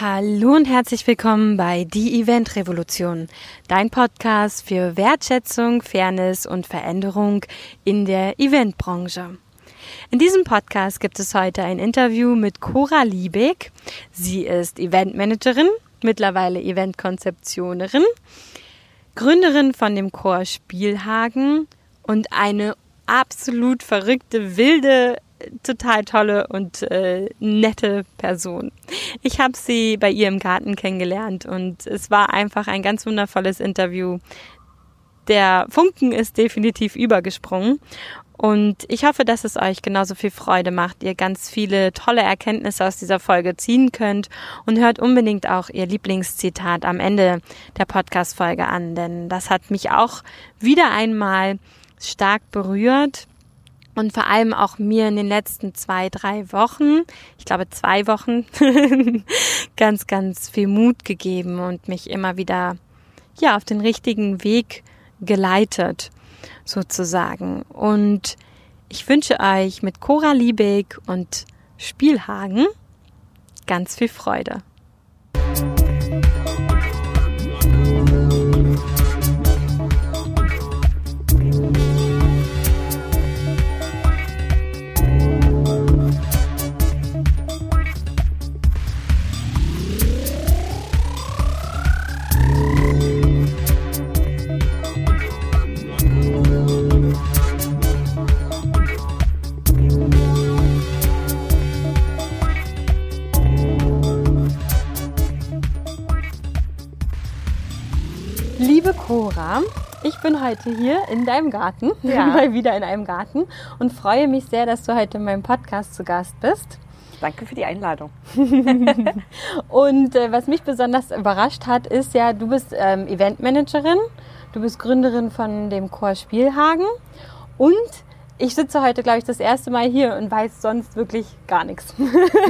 Hallo und herzlich willkommen bei Die Event Revolution, dein Podcast für Wertschätzung, Fairness und Veränderung in der Eventbranche. In diesem Podcast gibt es heute ein Interview mit Cora Liebeck. Sie ist Eventmanagerin, mittlerweile Eventkonzeptionerin, Gründerin von dem Chor Spielhagen und eine absolut verrückte, wilde total tolle und äh, nette Person. Ich habe sie bei ihr im Garten kennengelernt und es war einfach ein ganz wundervolles Interview. Der Funken ist definitiv übergesprungen und ich hoffe, dass es euch genauso viel Freude macht, ihr ganz viele tolle Erkenntnisse aus dieser Folge ziehen könnt und hört unbedingt auch ihr Lieblingszitat am Ende der Podcast-Folge an, denn das hat mich auch wieder einmal stark berührt und vor allem auch mir in den letzten zwei, drei Wochen, ich glaube zwei Wochen, ganz, ganz viel Mut gegeben und mich immer wieder, ja, auf den richtigen Weg geleitet, sozusagen. Und ich wünsche euch mit Cora Liebeck und Spielhagen ganz viel Freude. Heute hier in deinem Garten, ja. mal wieder in einem Garten und freue mich sehr, dass du heute in meinem Podcast zu Gast bist. Danke für die Einladung. und äh, was mich besonders überrascht hat, ist ja, du bist ähm, Eventmanagerin, du bist Gründerin von dem Chor Spielhagen und ich sitze heute, glaube ich, das erste Mal hier und weiß sonst wirklich gar nichts.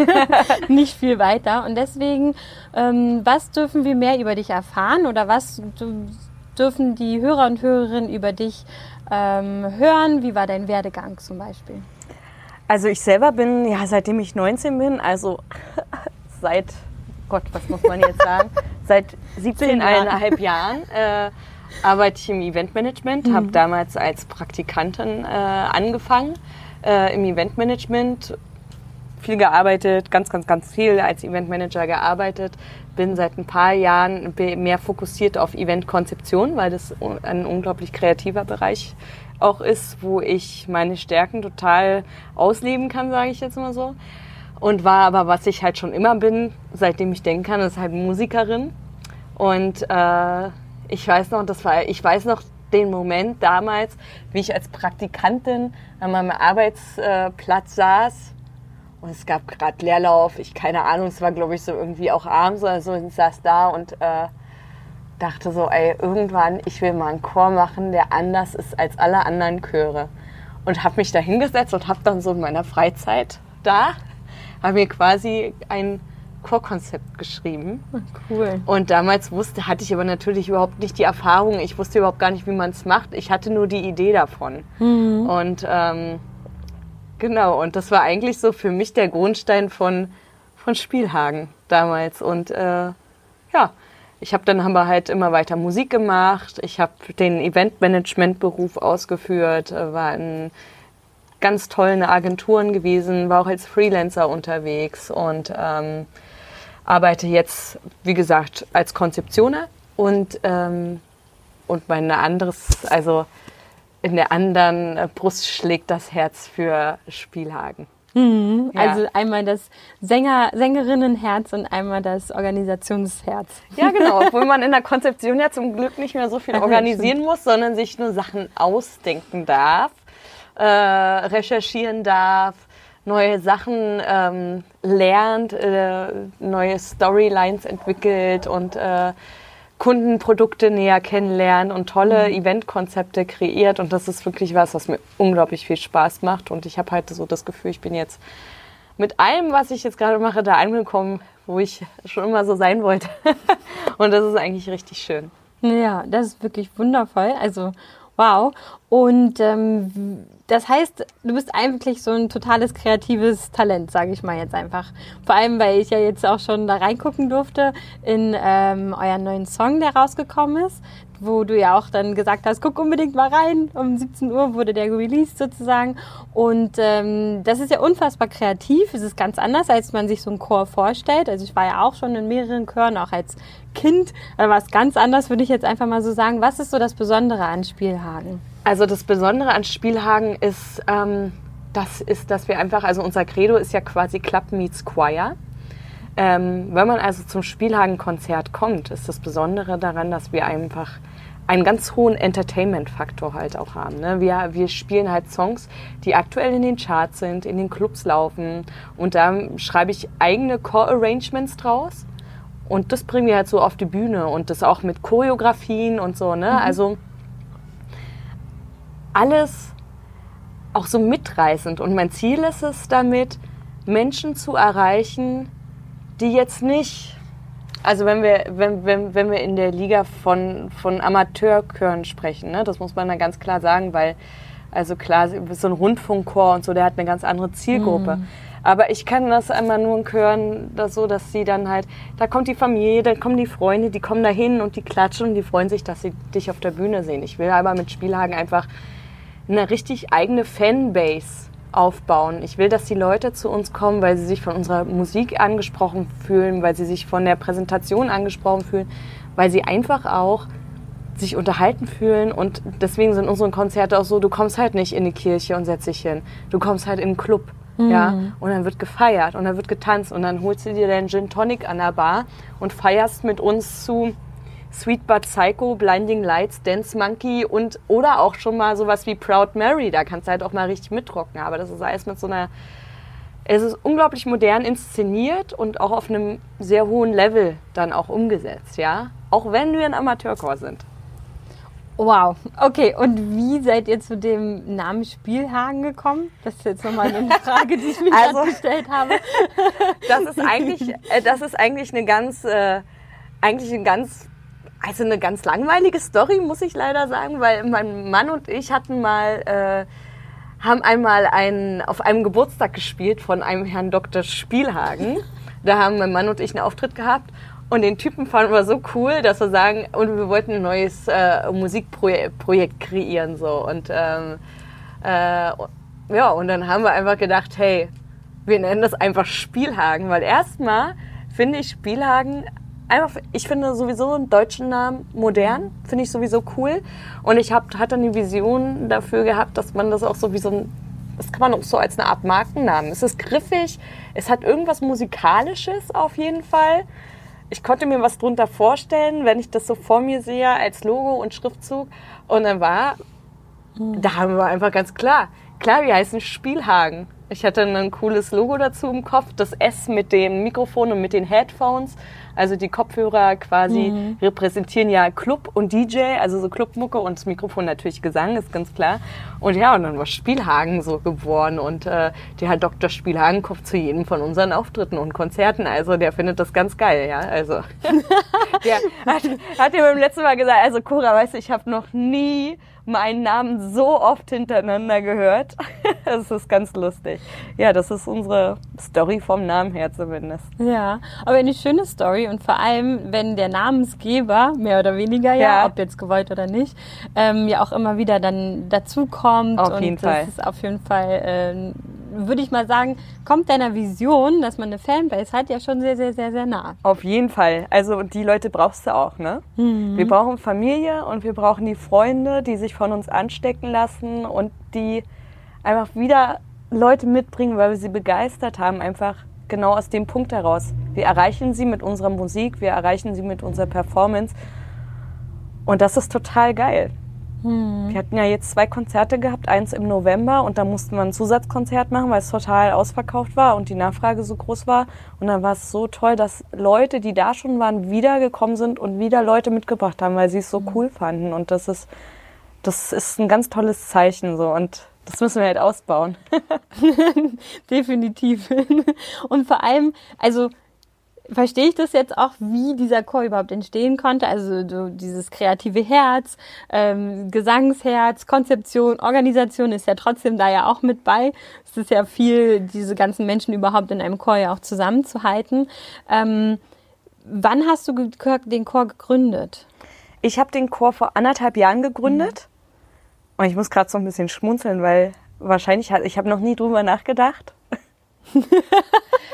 Nicht viel weiter. Und deswegen, ähm, was dürfen wir mehr über dich erfahren oder was dürfen die Hörer und Hörerinnen über dich ähm, hören? Wie war dein Werdegang zum Beispiel? Also ich selber bin, ja, seitdem ich 19 bin, also seit, Gott, was muss man jetzt sagen, seit 17,5 Jahren. Äh, arbeite ich im Eventmanagement, mhm. habe damals als Praktikantin äh, angefangen äh, im Eventmanagement, viel gearbeitet, ganz, ganz, ganz viel als Eventmanager gearbeitet. Bin seit ein paar Jahren mehr fokussiert auf Eventkonzeption, weil das ein unglaublich kreativer Bereich auch ist, wo ich meine Stärken total ausleben kann, sage ich jetzt mal so. Und war aber, was ich halt schon immer bin, seitdem ich denken kann, ist halt Musikerin. Und äh, ich weiß noch, das war, ich weiß noch den Moment damals, wie ich als Praktikantin an meinem Arbeitsplatz saß und es gab gerade Leerlauf, ich keine Ahnung, es war glaube ich so irgendwie auch abends oder so, ich saß da und äh, dachte so, ey, irgendwann, ich will mal einen Chor machen, der anders ist als alle anderen Chöre. Und habe mich da hingesetzt und habe dann so in meiner Freizeit da, habe mir quasi ein Chorkonzept geschrieben. Cool. Und damals wusste, hatte ich aber natürlich überhaupt nicht die Erfahrung. Ich wusste überhaupt gar nicht, wie man es macht. Ich hatte nur die Idee davon. Mhm. Und ähm, genau, und das war eigentlich so für mich der Grundstein von, von Spielhagen damals. Und äh, ja, ich habe dann aber halt immer weiter Musik gemacht. Ich habe den Eventmanagement-Beruf ausgeführt, äh, war in ganz tollen Agenturen gewesen, war auch als Freelancer unterwegs und ähm, arbeite jetzt, wie gesagt, als Konzeptioner und, ähm, und mein anderes, also in der anderen Brust schlägt das Herz für Spielhagen. Mhm. Ja. Also einmal das Sänger, Sängerinnenherz und einmal das Organisationsherz. Ja, genau. Obwohl man in der Konzeption ja zum Glück nicht mehr so viel organisieren muss, sondern sich nur Sachen ausdenken darf, äh, recherchieren darf, neue Sachen ähm, lernt, äh, neue Storylines entwickelt und äh, Kundenprodukte näher kennenlernt und tolle mhm. Eventkonzepte kreiert. Und das ist wirklich was, was mir unglaublich viel Spaß macht. Und ich habe halt so das Gefühl, ich bin jetzt mit allem, was ich jetzt gerade mache, da angekommen, wo ich schon immer so sein wollte. und das ist eigentlich richtig schön. Ja, das ist wirklich wundervoll. Also Wow. Und ähm, das heißt, du bist eigentlich so ein totales kreatives Talent, sage ich mal jetzt einfach. Vor allem, weil ich ja jetzt auch schon da reingucken durfte in ähm, euren neuen Song, der rausgekommen ist wo du ja auch dann gesagt hast, guck unbedingt mal rein. Um 17 Uhr wurde der released sozusagen. Und ähm, das ist ja unfassbar kreativ. Es ist ganz anders, als man sich so einen Chor vorstellt. Also ich war ja auch schon in mehreren Chören, auch als Kind. Da war es ganz anders, würde ich jetzt einfach mal so sagen. Was ist so das Besondere an Spielhagen? Also das Besondere an Spielhagen ist, ähm, das ist, dass wir einfach, also unser Credo ist ja quasi Club meets Choir. Ähm, wenn man also zum Spielhagen-Konzert kommt, ist das Besondere daran, dass wir einfach einen ganz hohen Entertainment-Faktor halt auch haben. Ne? Wir, wir spielen halt Songs, die aktuell in den Charts sind, in den Clubs laufen und da schreibe ich eigene Core-Arrangements draus und das bringen wir halt so auf die Bühne und das auch mit Choreografien und so. Ne? Mhm. Also alles auch so mitreißend und mein Ziel ist es damit, Menschen zu erreichen, die jetzt nicht, also wenn wir, wenn, wenn, wenn wir in der Liga von, von Amateurchören sprechen, ne, das muss man da ganz klar sagen, weil, also klar, so ein Rundfunkchor und so, der hat eine ganz andere Zielgruppe. Mhm. Aber ich kann das einmal nur hören, das so, dass sie dann halt, da kommt die Familie, dann kommen die Freunde, die kommen da hin und die klatschen und die freuen sich, dass sie dich auf der Bühne sehen. Ich will aber mit Spielhagen einfach eine richtig eigene Fanbase aufbauen. Ich will, dass die Leute zu uns kommen, weil sie sich von unserer Musik angesprochen fühlen, weil sie sich von der Präsentation angesprochen fühlen, weil sie einfach auch sich unterhalten fühlen und deswegen sind unsere Konzerte auch so, du kommst halt nicht in die Kirche und setzt dich hin. Du kommst halt in den Club, mhm. ja, und dann wird gefeiert und dann wird getanzt und dann holst du dir deinen Gin Tonic an der Bar und feierst mit uns zu Sweet But Psycho, Blinding Lights, Dance Monkey und oder auch schon mal sowas wie Proud Mary. Da kannst du halt auch mal richtig mittrocken. Aber das ist alles mit so einer. Es ist unglaublich modern inszeniert und auch auf einem sehr hohen Level dann auch umgesetzt, ja. Auch wenn wir ein Amateurchor sind. Wow, okay. Und wie seid ihr zu dem Namen Spielhagen gekommen? Das ist jetzt nochmal eine Frage, die ich mir also, gestellt habe. Das ist eigentlich, äh, das ist eigentlich eine ganz, äh, eigentlich ein ganz also eine ganz langweilige Story, muss ich leider sagen, weil mein Mann und ich hatten mal, äh, haben einmal einen, auf einem Geburtstag gespielt von einem Herrn Dr. Spielhagen. Da haben mein Mann und ich einen Auftritt gehabt und den Typen fanden wir so cool, dass wir sagen, und wir wollten ein neues äh, Musikprojekt kreieren so und ähm, äh, ja und dann haben wir einfach gedacht, hey, wir nennen das einfach Spielhagen, weil erstmal finde ich Spielhagen einfach, ich finde sowieso einen deutschen Namen modern, finde ich sowieso cool. Und ich hab, hatte eine Vision dafür gehabt, dass man das auch so wie so ein, das kann man auch so als eine Art Markennamen. Es ist griffig, es hat irgendwas Musikalisches auf jeden Fall. Ich konnte mir was drunter vorstellen, wenn ich das so vor mir sehe als Logo und Schriftzug. Und dann war, mhm. da haben wir einfach ganz klar, klar, wir heißen Spielhagen. Ich hatte ein cooles Logo dazu im Kopf, das S mit dem Mikrofon und mit den Headphones. Also die Kopfhörer quasi mhm. repräsentieren ja Club und DJ, also so Clubmucke und das Mikrofon natürlich Gesang, ist ganz klar. Und ja, und dann war Spielhagen so geboren und äh, der Herr Dr. Spielhagen kommt zu jedem von unseren Auftritten und Konzerten. Also der findet das ganz geil, ja. Also der hat, hat dir beim letzten Mal gesagt, also Cora, weißt du, ich habe noch nie meinen Namen so oft hintereinander gehört. das ist ganz lustig. Ja, das ist unsere Story vom Namen her zumindest. Ja, aber eine schöne Story und vor allem, wenn der Namensgeber, mehr oder weniger ja, ja. ob jetzt gewollt oder nicht, ähm, ja auch immer wieder dann dazukommt. Auf jeden und Fall. Das ist auf jeden Fall, äh, würde ich mal sagen, kommt deiner Vision, dass man eine Fanbase hat, ja schon sehr, sehr, sehr, sehr nah. Auf jeden Fall. Also die Leute brauchst du auch, ne? Mhm. Wir brauchen Familie und wir brauchen die Freunde, die sich von uns anstecken lassen und die einfach wieder Leute mitbringen, weil wir sie begeistert haben, einfach genau aus dem Punkt heraus. Wir erreichen sie mit unserer Musik, wir erreichen sie mit unserer Performance und das ist total geil. Hm. Wir hatten ja jetzt zwei Konzerte gehabt, eins im November und da mussten wir ein Zusatzkonzert machen, weil es total ausverkauft war und die Nachfrage so groß war. Und dann war es so toll, dass Leute, die da schon waren, wiedergekommen sind und wieder Leute mitgebracht haben, weil sie es so hm. cool fanden. Und das ist, das ist ein ganz tolles Zeichen so und das müssen wir halt ausbauen. Definitiv. Und vor allem, also verstehe ich das jetzt auch, wie dieser Chor überhaupt entstehen konnte. Also so dieses kreative Herz, ähm, Gesangsherz, Konzeption, Organisation ist ja trotzdem da ja auch mit bei. Es ist ja viel, diese ganzen Menschen überhaupt in einem Chor ja auch zusammenzuhalten. Ähm, wann hast du den Chor gegründet? Ich habe den Chor vor anderthalb Jahren gegründet. Mhm. Und ich muss gerade so ein bisschen schmunzeln, weil wahrscheinlich, ich habe noch nie drüber nachgedacht.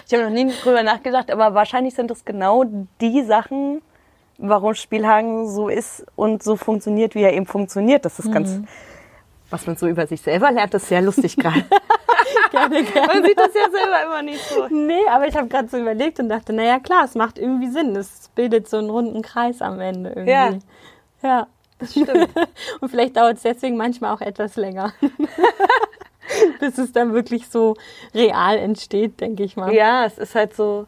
ich habe noch nie drüber nachgedacht, aber wahrscheinlich sind das genau die Sachen, warum Spielhagen so ist und so funktioniert, wie er eben funktioniert. Das ist mhm. ganz, was man so über sich selber lernt, das ist sehr lustig gerade. gerne, gerne. Man sieht das ja selber immer nicht so. Nee, aber ich habe gerade so überlegt und dachte, naja klar, es macht irgendwie Sinn. Es bildet so einen runden Kreis am Ende irgendwie. Ja. Ja. Das stimmt. und vielleicht dauert es deswegen manchmal auch etwas länger. bis es dann wirklich so real entsteht, denke ich mal. Ja, es ist halt so,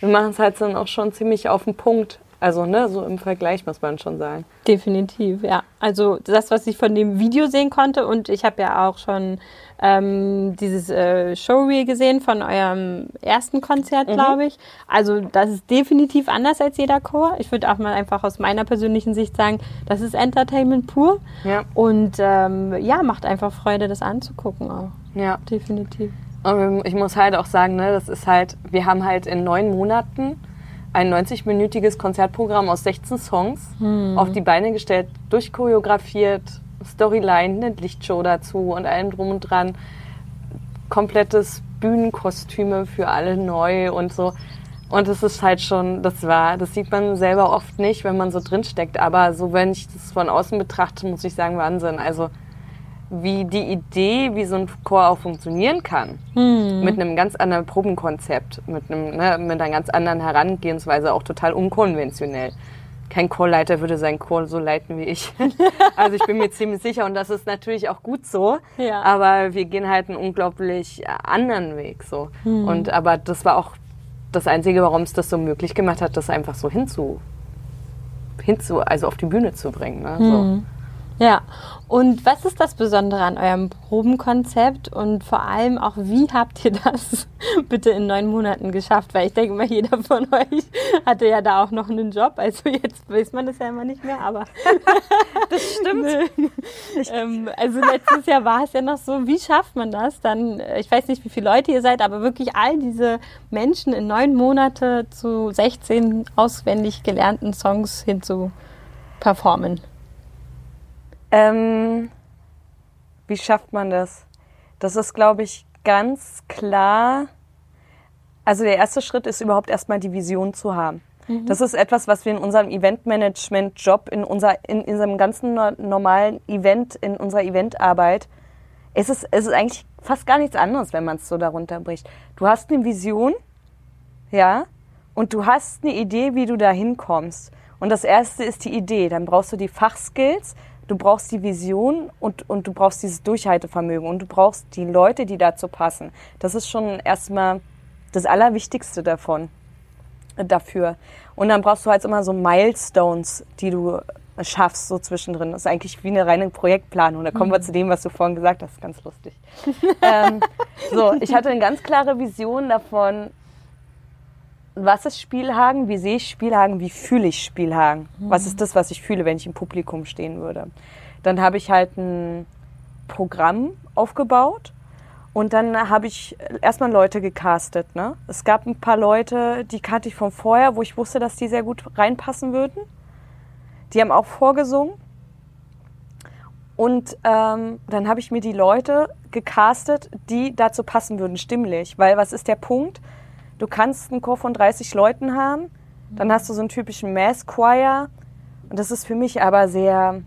wir machen es halt dann auch schon ziemlich auf den Punkt. Also, ne, so im Vergleich muss man schon sagen. Definitiv, ja. Also das, was ich von dem Video sehen konnte und ich habe ja auch schon ähm, dieses äh, Showreel gesehen von eurem ersten Konzert, mhm. glaube ich. Also das ist definitiv anders als jeder Chor. Ich würde auch mal einfach aus meiner persönlichen Sicht sagen, das ist Entertainment pur. Ja. Und ähm, ja, macht einfach Freude, das anzugucken auch. Ja. Definitiv. Und ich muss halt auch sagen, ne, das ist halt, wir haben halt in neun Monaten ein 90-minütiges Konzertprogramm aus 16 Songs hm. auf die Beine gestellt, durchchoreografiert, Storyline, eine Lichtshow dazu und allem drum und dran. Komplettes Bühnenkostüme für alle neu und so. Und es ist halt schon, das war, das sieht man selber oft nicht, wenn man so drinsteckt. Aber so, wenn ich das von außen betrachte, muss ich sagen, Wahnsinn. Also, wie die Idee, wie so ein Chor auch funktionieren kann, hm. mit einem ganz anderen Probenkonzept, mit, einem, ne, mit einer ganz anderen Herangehensweise, auch total unkonventionell kein Chorleiter würde seinen Chor so leiten wie ich. Also ich bin mir ziemlich sicher und das ist natürlich auch gut so. Ja. Aber wir gehen halt einen unglaublich anderen Weg so. Mhm. Und aber das war auch das Einzige, warum es das so möglich gemacht hat, das einfach so hinzu, hinzu, also auf die Bühne zu bringen. Ne? So. Ja, und was ist das Besondere an eurem Probenkonzept und vor allem auch, wie habt ihr das bitte in neun Monaten geschafft? Weil ich denke mal, jeder von euch hatte ja da auch noch einen Job. Also jetzt weiß man das ja immer nicht mehr, aber. das stimmt. ähm, also letztes Jahr war es ja noch so, wie schafft man das? Dann, äh, ich weiß nicht, wie viele Leute ihr seid, aber wirklich all diese Menschen in neun Monate zu 16 auswendig gelernten Songs hinzu performen. Ähm, wie schafft man das? Das ist, glaube ich, ganz klar. Also der erste Schritt ist überhaupt erstmal die Vision zu haben. Mhm. Das ist etwas, was wir in unserem Eventmanagement-Job, in, unser, in, in unserem ganzen normalen Event, in unserer Eventarbeit, es ist, es ist eigentlich fast gar nichts anderes, wenn man es so darunter bricht. Du hast eine Vision, ja, und du hast eine Idee, wie du da hinkommst. Und das erste ist die Idee. Dann brauchst du die Fachskills, du brauchst die Vision und, und du brauchst dieses Durchhaltevermögen und du brauchst die Leute, die dazu passen. Das ist schon erstmal das Allerwichtigste davon, dafür. Und dann brauchst du halt immer so Milestones, die du schaffst, so zwischendrin. Das ist eigentlich wie eine reine Projektplanung. Da kommen mhm. wir zu dem, was du vorhin gesagt hast. Ganz lustig. ähm, so, ich hatte eine ganz klare Vision davon, was ist Spielhagen, wie sehe ich Spielhagen, wie fühle ich Spielhagen. Mhm. Was ist das, was ich fühle, wenn ich im Publikum stehen würde. Dann habe ich halt ein Programm aufgebaut und dann habe ich erstmal Leute gecastet. Ne? Es gab ein paar Leute, die kannte ich von vorher, wo ich wusste, dass die sehr gut reinpassen würden. Die haben auch vorgesungen. Und ähm, dann habe ich mir die Leute gecastet, die dazu passen würden, stimmlich. Weil was ist der Punkt? Du kannst einen Chor von 30 Leuten haben, dann hast du so einen typischen Mass Choir. Und das ist für mich aber sehr,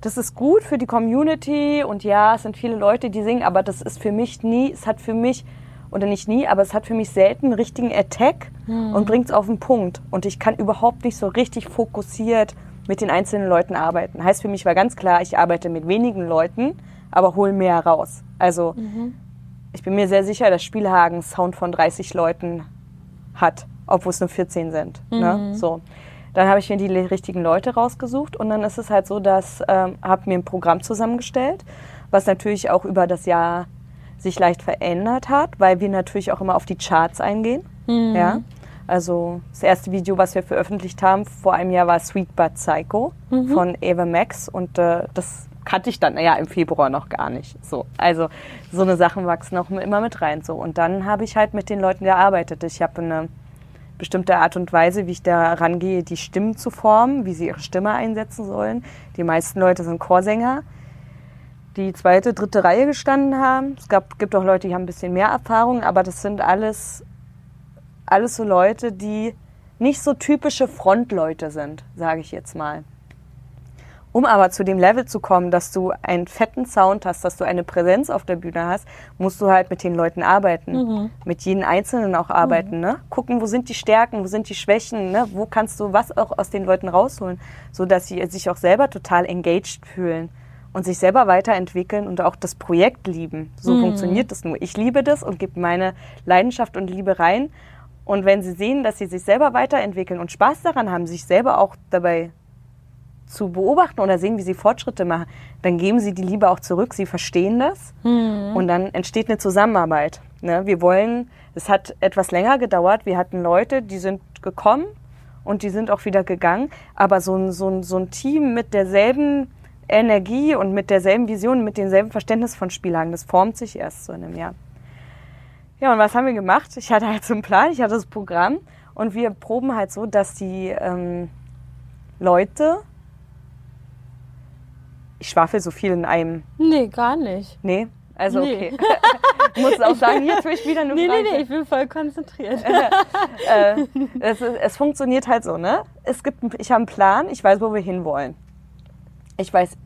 das ist gut für die Community und ja, es sind viele Leute, die singen, aber das ist für mich nie, es hat für mich, oder nicht nie, aber es hat für mich selten einen richtigen Attack mhm. und bringt es auf den Punkt. Und ich kann überhaupt nicht so richtig fokussiert mit den einzelnen Leuten arbeiten. Heißt für mich war ganz klar, ich arbeite mit wenigen Leuten, aber hole mehr raus. Also mhm ich bin mir sehr sicher, dass Spielhagen Sound von 30 Leuten hat, obwohl es nur 14 sind. Ne? Mhm. Ne? So. Dann habe ich mir die richtigen Leute rausgesucht und dann ist es halt so, dass ähm, habe mir ein Programm zusammengestellt, was natürlich auch über das Jahr sich leicht verändert hat, weil wir natürlich auch immer auf die Charts eingehen. Mhm. Ja? Also das erste Video, was wir veröffentlicht haben vor einem Jahr, war Sweet But Psycho mhm. von Ava Max und äh, das kannte ich dann ja im Februar noch gar nicht. So, also so eine Sachen wachsen auch immer mit rein. So und dann habe ich halt mit den Leuten gearbeitet. Ich habe eine bestimmte Art und Weise, wie ich da rangehe, die Stimmen zu formen, wie sie ihre Stimme einsetzen sollen. Die meisten Leute sind Chorsänger, die zweite, dritte Reihe gestanden haben. Es gab, gibt auch Leute, die haben ein bisschen mehr Erfahrung, aber das sind alles, alles so Leute, die nicht so typische Frontleute sind, sage ich jetzt mal. Um aber zu dem Level zu kommen, dass du einen fetten Sound hast, dass du eine Präsenz auf der Bühne hast, musst du halt mit den Leuten arbeiten. Mhm. Mit jedem Einzelnen auch arbeiten. Mhm. Ne? Gucken, wo sind die Stärken, wo sind die Schwächen, ne? wo kannst du was auch aus den Leuten rausholen, sodass sie sich auch selber total engaged fühlen und sich selber weiterentwickeln und auch das Projekt lieben. So mhm. funktioniert das nur. Ich liebe das und gebe meine Leidenschaft und Liebe rein. Und wenn sie sehen, dass sie sich selber weiterentwickeln und Spaß daran haben, sich selber auch dabei zu beobachten oder sehen, wie sie Fortschritte machen, dann geben sie die Liebe auch zurück. Sie verstehen das mhm. und dann entsteht eine Zusammenarbeit. Ne? Wir wollen, es hat etwas länger gedauert. Wir hatten Leute, die sind gekommen und die sind auch wieder gegangen. Aber so ein, so ein, so ein Team mit derselben Energie und mit derselben Vision, mit demselben Verständnis von Spielhagen, das formt sich erst so in einem Jahr. Ja, und was haben wir gemacht? Ich hatte halt so einen Plan, ich hatte das Programm und wir proben halt so, dass die ähm, Leute ich schwafel so viel in einem. Nee, gar nicht. Nee? Also nee. okay. ich muss auch sagen, jetzt will ich wieder eine nee, Frage. Nee, nee, ich bin voll konzentriert. äh, es, es, funktioniert halt so, ne? Es gibt, ich habe einen Plan, ich weiß, wo wir hinwollen. Ich weiß,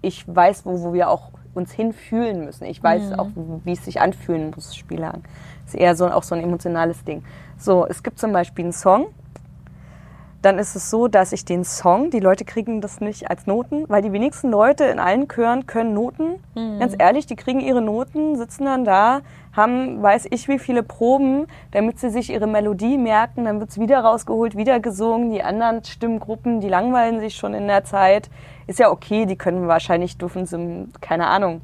ich weiß, wo, wo wir auch uns hinfühlen müssen. Ich weiß mhm. auch, wie es sich anfühlen muss. Das ist eher so, auch so ein emotionales Ding. So, es gibt zum Beispiel einen Song, dann ist es so, dass ich den Song, die Leute kriegen das nicht als Noten, weil die wenigsten Leute in allen Chören können Noten. Mhm. Ganz ehrlich, die kriegen ihre Noten, sitzen dann da, haben weiß ich wie viele Proben, damit sie sich ihre Melodie merken, dann wird es wieder rausgeholt, wieder gesungen. Die anderen Stimmgruppen, die langweilen sich schon in der Zeit. Ist ja okay, die können wahrscheinlich, dürfen sie, keine Ahnung,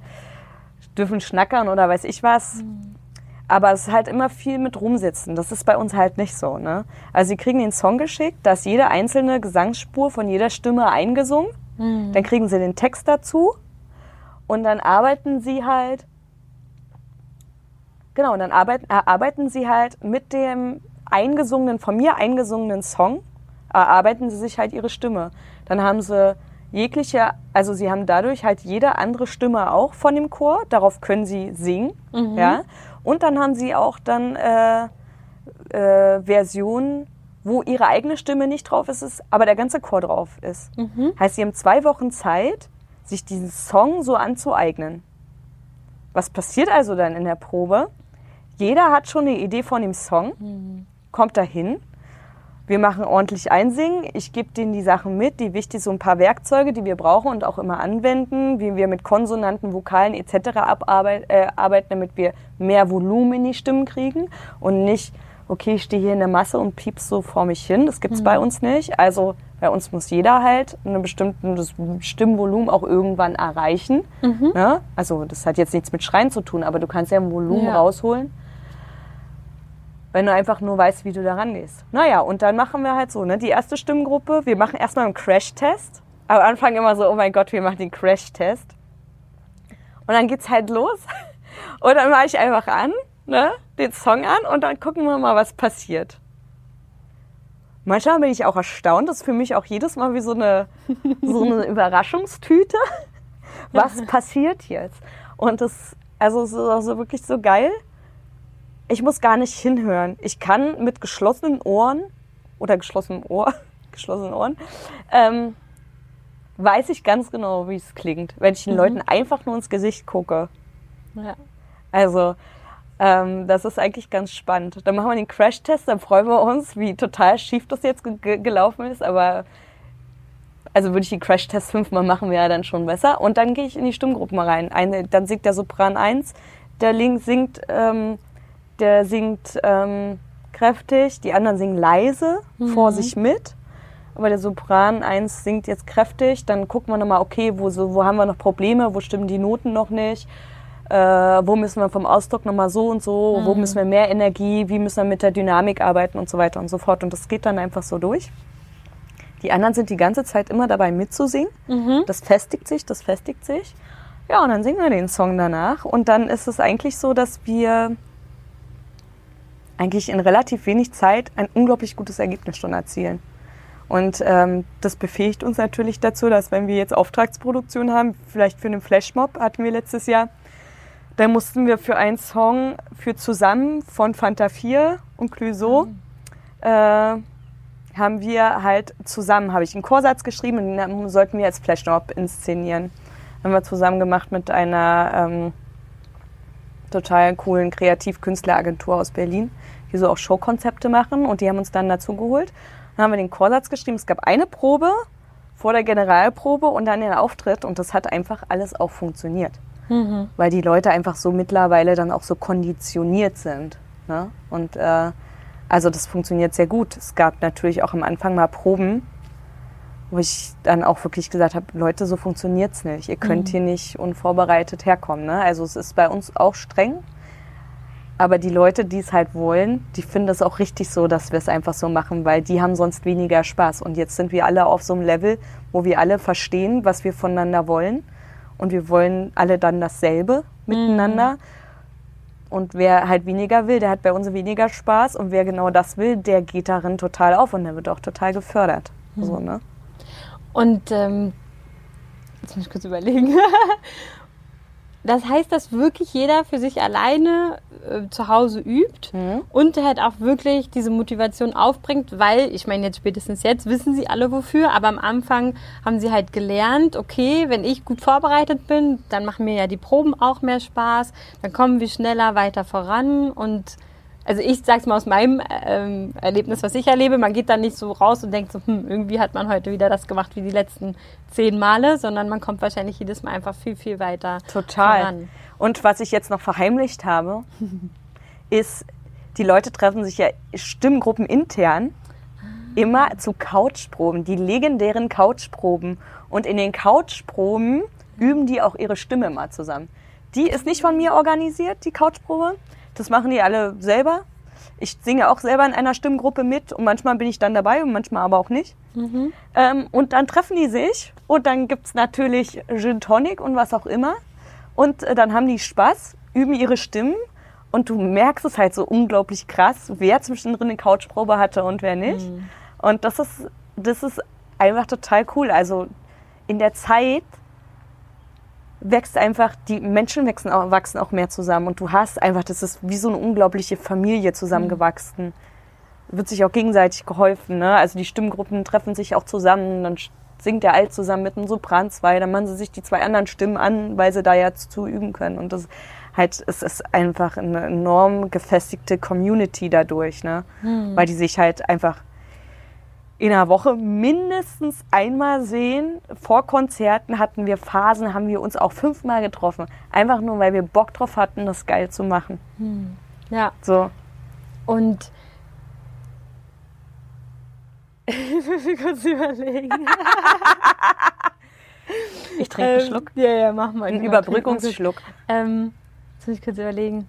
dürfen schnackern oder weiß ich was. Mhm. Aber es ist halt immer viel mit rumsitzen. Das ist bei uns halt nicht so. Ne? Also sie kriegen den Song geschickt, da ist jede einzelne Gesangsspur von jeder Stimme eingesungen. Mhm. Dann kriegen sie den Text dazu und dann arbeiten sie halt Genau, und dann arbeiten, erarbeiten sie halt mit dem eingesungenen, von mir eingesungenen Song, erarbeiten sie sich halt ihre Stimme. Dann haben sie jegliche, also sie haben dadurch halt jede andere Stimme auch von dem Chor, darauf können sie singen, mhm. ja. Und dann haben sie auch dann äh, äh, Versionen, wo ihre eigene Stimme nicht drauf ist, aber der ganze Chor drauf ist. Mhm. Heißt, sie haben zwei Wochen Zeit, sich diesen Song so anzueignen. Was passiert also dann in der Probe? Jeder hat schon eine Idee von dem Song, mhm. kommt dahin wir machen ordentlich einsingen. Ich gebe denen die Sachen mit, die wichtig, so ein paar Werkzeuge, die wir brauchen und auch immer anwenden, wie wir mit Konsonanten, Vokalen etc. Abarbeiten, äh, arbeiten, damit wir mehr Volumen in die Stimmen kriegen und nicht, okay, ich stehe hier in der Masse und piepst so vor mich hin. Das gibt's mhm. bei uns nicht. Also bei uns muss jeder halt ein bestimmtes Stimmvolumen auch irgendwann erreichen. Mhm. Ne? Also das hat jetzt nichts mit Schreien zu tun, aber du kannst ja ein Volumen ja. rausholen wenn du einfach nur weißt, wie du da rangehst. Naja, und dann machen wir halt so, ne, die erste Stimmgruppe, wir machen erstmal einen Crash-Test. Am Anfang immer so, oh mein Gott, wir machen den Crash-Test. Und dann geht's halt los. Und dann mache ich einfach an, ne, den Song an und dann gucken wir mal, was passiert. Manchmal bin ich auch erstaunt, das ist für mich auch jedes Mal wie so eine, so eine Überraschungstüte. Was passiert jetzt? Und das, also es ist auch so wirklich so geil ich muss gar nicht hinhören. Ich kann mit geschlossenen Ohren oder geschlossenem Ohr, geschlossenen Ohren, ähm, weiß ich ganz genau, wie es klingt, wenn ich den mhm. Leuten einfach nur ins Gesicht gucke. Ja. Also, ähm, das ist eigentlich ganz spannend. Dann machen wir den Crash-Test, dann freuen wir uns, wie total schief das jetzt ge gelaufen ist, aber also würde ich den Crash-Test fünfmal machen, wäre dann schon besser. Und dann gehe ich in die Stimmgruppen rein. Eine, dann singt der Sopran 1, der Link singt ähm, der singt ähm, kräftig, die anderen singen leise mhm. vor sich mit. Aber der Sopran 1 singt jetzt kräftig, dann gucken wir nochmal, okay, wo, so, wo haben wir noch Probleme, wo stimmen die Noten noch nicht. äh, wo müssen wir vom Ausdruck nochmal so und so, mhm. wo müssen wir mehr Energie, wie müssen wir mit der Dynamik arbeiten und so weiter und so fort. Und das geht dann einfach so durch. Die anderen sind die ganze Zeit immer dabei mitzusingen. Mhm. Das festigt sich, das festigt sich. Ja, und dann singen wir den Song danach. Und dann ist es eigentlich so, dass wir eigentlich in relativ wenig Zeit ein unglaublich gutes Ergebnis schon erzielen. Und ähm, das befähigt uns natürlich dazu, dass wenn wir jetzt Auftragsproduktion haben, vielleicht für einen Flashmob hatten wir letztes Jahr, dann mussten wir für einen Song für zusammen von Fanta 4 und Clouseau mhm. äh, haben wir halt zusammen, habe ich einen Chorsatz geschrieben und den sollten wir als Flashmob inszenieren. Haben wir zusammen gemacht mit einer ähm, total coolen Kreativkünstler-Agentur aus Berlin, die so auch Showkonzepte machen und die haben uns dann dazu geholt. Dann haben wir den Chorsatz geschrieben. Es gab eine Probe vor der Generalprobe und dann den Auftritt und das hat einfach alles auch funktioniert. Mhm. Weil die Leute einfach so mittlerweile dann auch so konditioniert sind. Ne? Und äh, also das funktioniert sehr gut. Es gab natürlich auch am Anfang mal Proben, wo ich dann auch wirklich gesagt habe, Leute, so funktioniert es nicht. Ihr könnt mhm. hier nicht unvorbereitet herkommen. Ne? Also es ist bei uns auch streng. Aber die Leute, die es halt wollen, die finden es auch richtig so, dass wir es einfach so machen, weil die haben sonst weniger Spaß. Und jetzt sind wir alle auf so einem Level, wo wir alle verstehen, was wir voneinander wollen. Und wir wollen alle dann dasselbe mhm. miteinander. Und wer halt weniger will, der hat bei uns weniger Spaß. Und wer genau das will, der geht darin total auf und der wird auch total gefördert. Mhm. So, ne? Und ähm, jetzt muss ich kurz überlegen. das heißt, dass wirklich jeder für sich alleine äh, zu Hause übt mhm. und halt auch wirklich diese Motivation aufbringt, weil, ich meine, jetzt spätestens jetzt wissen sie alle wofür, aber am Anfang haben sie halt gelernt, okay, wenn ich gut vorbereitet bin, dann machen mir ja die Proben auch mehr Spaß, dann kommen wir schneller weiter voran und also ich sag's mal aus meinem ähm, Erlebnis, was ich erlebe, man geht dann nicht so raus und denkt so, hm, irgendwie hat man heute wieder das gemacht wie die letzten zehn Male, sondern man kommt wahrscheinlich jedes Mal einfach viel, viel weiter Total. voran. Und was ich jetzt noch verheimlicht habe, ist, die Leute treffen sich ja Stimmgruppen intern immer zu Couchproben, die legendären Couchproben. Und in den Couchproben üben die auch ihre Stimme mal zusammen. Die ist nicht von mir organisiert, die Couchprobe. Das machen die alle selber. Ich singe auch selber in einer Stimmgruppe mit und manchmal bin ich dann dabei und manchmal aber auch nicht. Mhm. Ähm, und dann treffen die sich und dann gibt es natürlich Gin Tonic und was auch immer. Und äh, dann haben die Spaß, üben ihre Stimmen und du merkst es halt so unglaublich krass, wer zwischendrin eine Couchprobe hatte und wer nicht. Mhm. Und das ist, das ist einfach total cool. Also in der Zeit wächst einfach, die Menschen wachsen auch, wachsen auch mehr zusammen und du hast einfach, das ist wie so eine unglaubliche Familie zusammengewachsen. Mhm. Wird sich auch gegenseitig geholfen, ne? Also die Stimmgruppen treffen sich auch zusammen, dann singt der Alt zusammen mit einem Sopran zwei, dann machen sie sich die zwei anderen Stimmen an, weil sie da ja zu üben können und das halt, es ist einfach eine enorm gefestigte Community dadurch, ne? Mhm. Weil die sich halt einfach in einer Woche mindestens einmal sehen. Vor Konzerten hatten wir Phasen, haben wir uns auch fünfmal getroffen. Einfach nur, weil wir Bock drauf hatten, das geil zu machen. Hm. Ja. So. Und ich muss mich kurz überlegen. ich trinke einen ähm, Schluck. Ja, ja, mach mal. Einen Überbrückungsschluck. Ähm, jetzt muss ich kurz überlegen.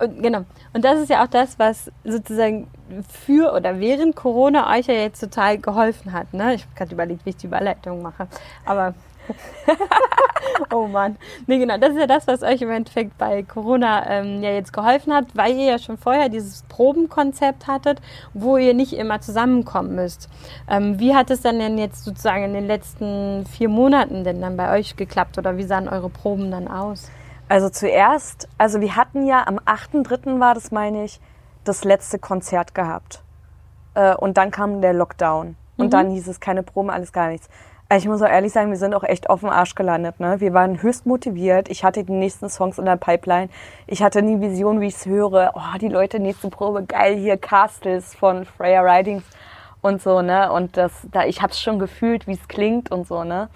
Und, genau. Und das ist ja auch das, was sozusagen für oder während Corona euch ja jetzt total geholfen hat. Ne? Ich habe gerade überlegt, wie ich die Überleitung mache. Aber oh Mann. Nee, genau. Das ist ja das, was euch im Endeffekt bei Corona ähm, ja jetzt geholfen hat, weil ihr ja schon vorher dieses Probenkonzept hattet, wo ihr nicht immer zusammenkommen müsst. Ähm, wie hat es dann denn jetzt sozusagen in den letzten vier Monaten denn dann bei euch geklappt oder wie sahen eure Proben dann aus? Also zuerst, also wir hatten ja am 8.3. war das, meine ich, das letzte Konzert gehabt. Äh, und dann kam der Lockdown. Und mhm. dann hieß es keine Proben, alles gar nichts. Also ich muss auch ehrlich sagen, wir sind auch echt auf dem Arsch gelandet. Ne? Wir waren höchst motiviert. Ich hatte die nächsten Songs in der Pipeline. Ich hatte nie Vision, wie ich es höre. Oh, die Leute, nächste Probe, geil, hier Castles von Freya Ridings und so, ne? Und das, da, ich hab's schon gefühlt, wie es klingt und so, ne?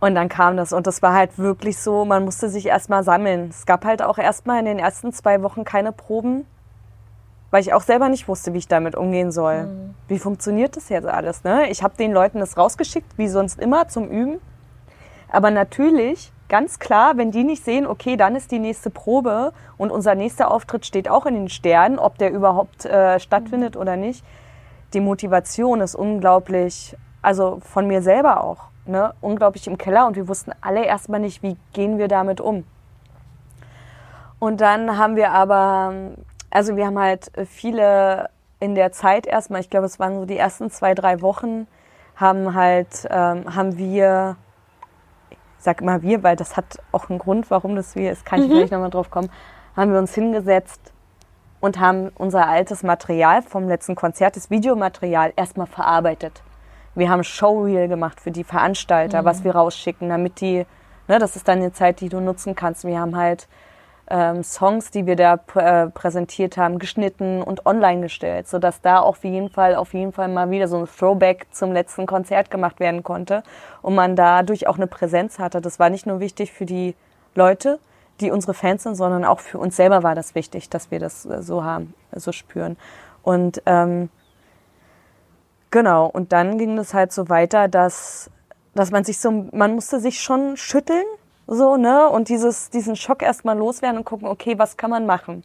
Und dann kam das und das war halt wirklich so, man musste sich erstmal sammeln. Es gab halt auch erstmal in den ersten zwei Wochen keine Proben, weil ich auch selber nicht wusste, wie ich damit umgehen soll. Mhm. Wie funktioniert das jetzt alles? Ne? Ich habe den Leuten das rausgeschickt, wie sonst immer, zum Üben. Aber natürlich, ganz klar, wenn die nicht sehen, okay, dann ist die nächste Probe und unser nächster Auftritt steht auch in den Sternen, ob der überhaupt äh, stattfindet oder nicht, die Motivation ist unglaublich, also von mir selber auch, ne, unglaublich im Keller und wir wussten alle erstmal nicht, wie gehen wir damit um. Und dann haben wir aber, also wir haben halt viele in der Zeit erstmal, ich glaube, es waren so die ersten zwei, drei Wochen, haben halt, ähm, haben wir, ich sag immer wir, weil das hat auch einen Grund, warum das wir ist, kann ich mhm. gleich nochmal drauf kommen, haben wir uns hingesetzt und haben unser altes Material vom letzten Konzert, das Videomaterial, erstmal verarbeitet. Wir haben Showreel gemacht für die Veranstalter, mhm. was wir rausschicken, damit die, ne, das ist dann eine Zeit, die du nutzen kannst. Wir haben halt ähm, Songs, die wir da äh, präsentiert haben, geschnitten und online gestellt, sodass da auf jeden Fall, auf jeden Fall mal wieder so ein Throwback zum letzten Konzert gemacht werden konnte und man dadurch auch eine Präsenz hatte. Das war nicht nur wichtig für die Leute, die unsere Fans sind, sondern auch für uns selber war das wichtig, dass wir das äh, so haben, so spüren. Und ähm, genau, und dann ging es halt so weiter, dass, dass man sich so, man musste sich schon schütteln, so, ne? Und dieses, diesen Schock erstmal loswerden und gucken, okay, was kann man machen?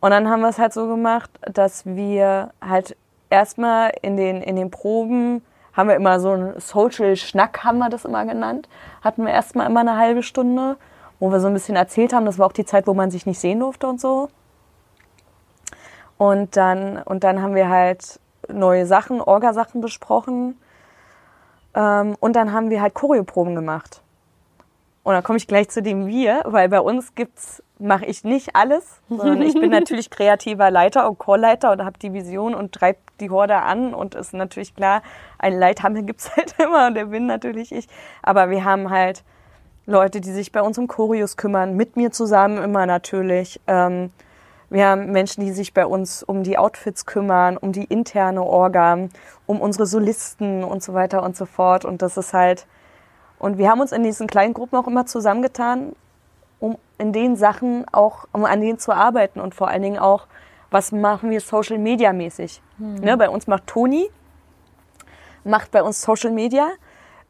Und dann haben wir es halt so gemacht, dass wir halt erstmal in den, in den Proben haben wir immer so einen Social-Schnack, haben wir das immer genannt. Hatten wir erstmal immer eine halbe Stunde, wo wir so ein bisschen erzählt haben. Das war auch die Zeit, wo man sich nicht sehen durfte und so. Und dann, und dann haben wir halt neue Sachen, Orgasachen besprochen. Ähm, und dann haben wir halt Choreoproben gemacht. Und dann komme ich gleich zu dem Wir, weil bei uns gibt's mache ich nicht alles, sondern ich bin natürlich kreativer Leiter und Chorleiter und habe die Vision und treibe die Horde an und ist natürlich klar, ein Leithammel gibt's halt immer und der bin natürlich ich. Aber wir haben halt Leute, die sich bei uns um Choreos kümmern, mit mir zusammen immer natürlich. Ähm, wir haben Menschen, die sich bei uns um die Outfits kümmern, um die interne Orga, um unsere Solisten und so weiter und so fort. Und das ist halt, und wir haben uns in diesen kleinen Gruppen auch immer zusammengetan, um in den Sachen auch, um an denen zu arbeiten und vor allen Dingen auch, was machen wir Social Media mäßig. Mhm. Ne, bei uns macht Toni, macht bei uns Social Media,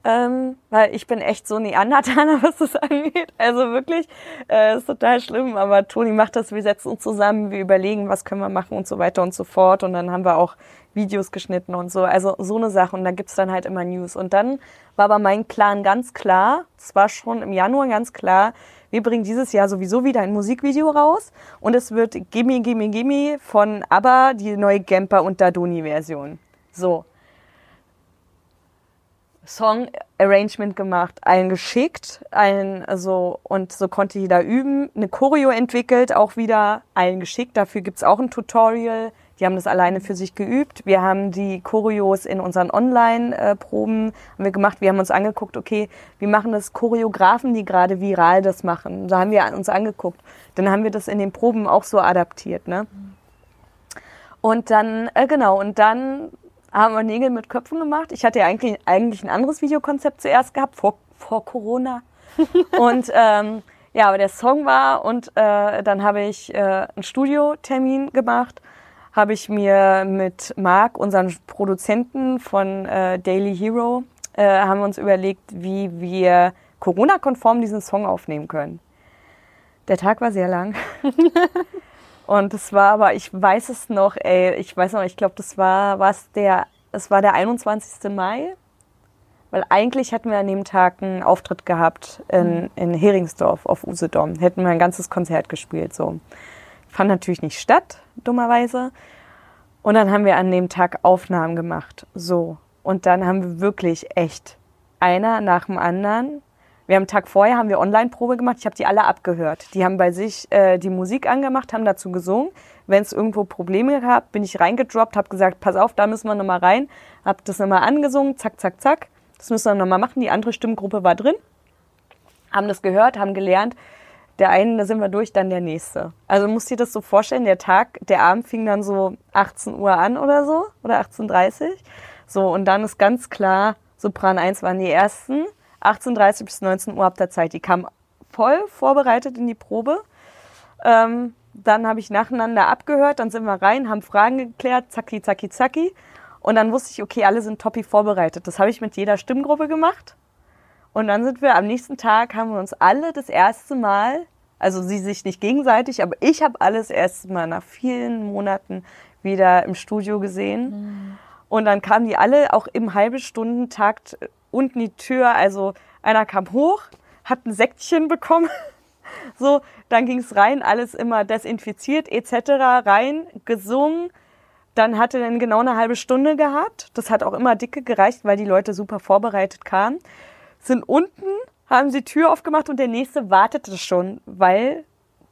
ähm, weil ich bin echt so Neandertaler, was das angeht. Also wirklich, äh, ist total schlimm, aber Toni macht das, wir setzen uns zusammen, wir überlegen, was können wir machen und so weiter und so fort. Und dann haben wir auch Videos geschnitten und so. Also so eine Sache. Und da gibt's dann halt immer News. Und dann war aber mein Plan ganz klar, es war schon im Januar ganz klar, wir bringen dieses Jahr sowieso wieder ein Musikvideo raus und es wird Gimme Gimme Gimme von ABBA, die neue Gemper und Dadoni Version. So. Song Arrangement gemacht, allen geschickt, allen also und so konnte jeder üben, eine Choreo entwickelt, auch wieder allen geschickt. Dafür gibt's auch ein Tutorial die haben das alleine für sich geübt. Wir haben die Choreos in unseren Online-Proben haben wir gemacht. Wir haben uns angeguckt, okay, wie machen das Choreografen, die gerade viral das machen. Da haben wir uns angeguckt. Dann haben wir das in den Proben auch so adaptiert, ne? Und dann, äh, genau, und dann haben wir Nägel mit Köpfen gemacht. Ich hatte ja eigentlich, eigentlich ein anderes Videokonzept zuerst gehabt, vor, vor Corona. und ähm, ja, aber der Song war und äh, dann habe ich äh, einen Studiotermin gemacht habe ich mir mit Marc, unseren Produzenten von äh, Daily Hero, äh, haben wir uns überlegt, wie wir Corona-konform diesen Song aufnehmen können. Der Tag war sehr lang. Und es war aber, ich weiß es noch, ey, ich weiß noch, ich glaube, das war was der, es war der 21. Mai. Weil eigentlich hätten wir an dem Tag einen Auftritt gehabt in, mhm. in Heringsdorf auf Usedom. Hätten wir ein ganzes Konzert gespielt, so. Fand natürlich nicht statt, dummerweise. Und dann haben wir an dem Tag Aufnahmen gemacht. So. Und dann haben wir wirklich echt einer nach dem anderen. Wir haben Tag vorher haben wir Online-Probe gemacht. Ich habe die alle abgehört. Die haben bei sich äh, die Musik angemacht, haben dazu gesungen. Wenn es irgendwo Probleme gab, bin ich reingedroppt, habe gesagt, pass auf, da müssen wir nochmal rein. Habe das nochmal angesungen, zack, zack, zack. Das müssen wir nochmal machen. Die andere Stimmgruppe war drin. Haben das gehört, haben gelernt der einen, da sind wir durch, dann der nächste. Also musst dir das so vorstellen, der Tag, der Abend fing dann so 18 Uhr an oder so, oder 18.30 So, und dann ist ganz klar, Sopran 1 waren die ersten, 18.30 bis 19 Uhr ab der Zeit. Die kamen voll vorbereitet in die Probe. Ähm, dann habe ich nacheinander abgehört, dann sind wir rein, haben Fragen geklärt, zacki, zacki, zacki. Und dann wusste ich, okay, alle sind toppi vorbereitet. Das habe ich mit jeder Stimmgruppe gemacht. Und dann sind wir am nächsten Tag, haben wir uns alle das erste Mal, also sie sich nicht gegenseitig, aber ich habe alles das erste Mal nach vielen Monaten wieder im Studio gesehen. Mhm. Und dann kamen die alle auch im halben Stundentakt unten die Tür. Also einer kam hoch, hat ein Säckchen bekommen. So, dann ging's rein, alles immer desinfiziert etc. rein, gesungen. Dann hatte dann genau eine halbe Stunde gehabt. Das hat auch immer dicke gereicht, weil die Leute super vorbereitet kamen. Sind unten, haben sie Tür aufgemacht und der nächste wartete schon, weil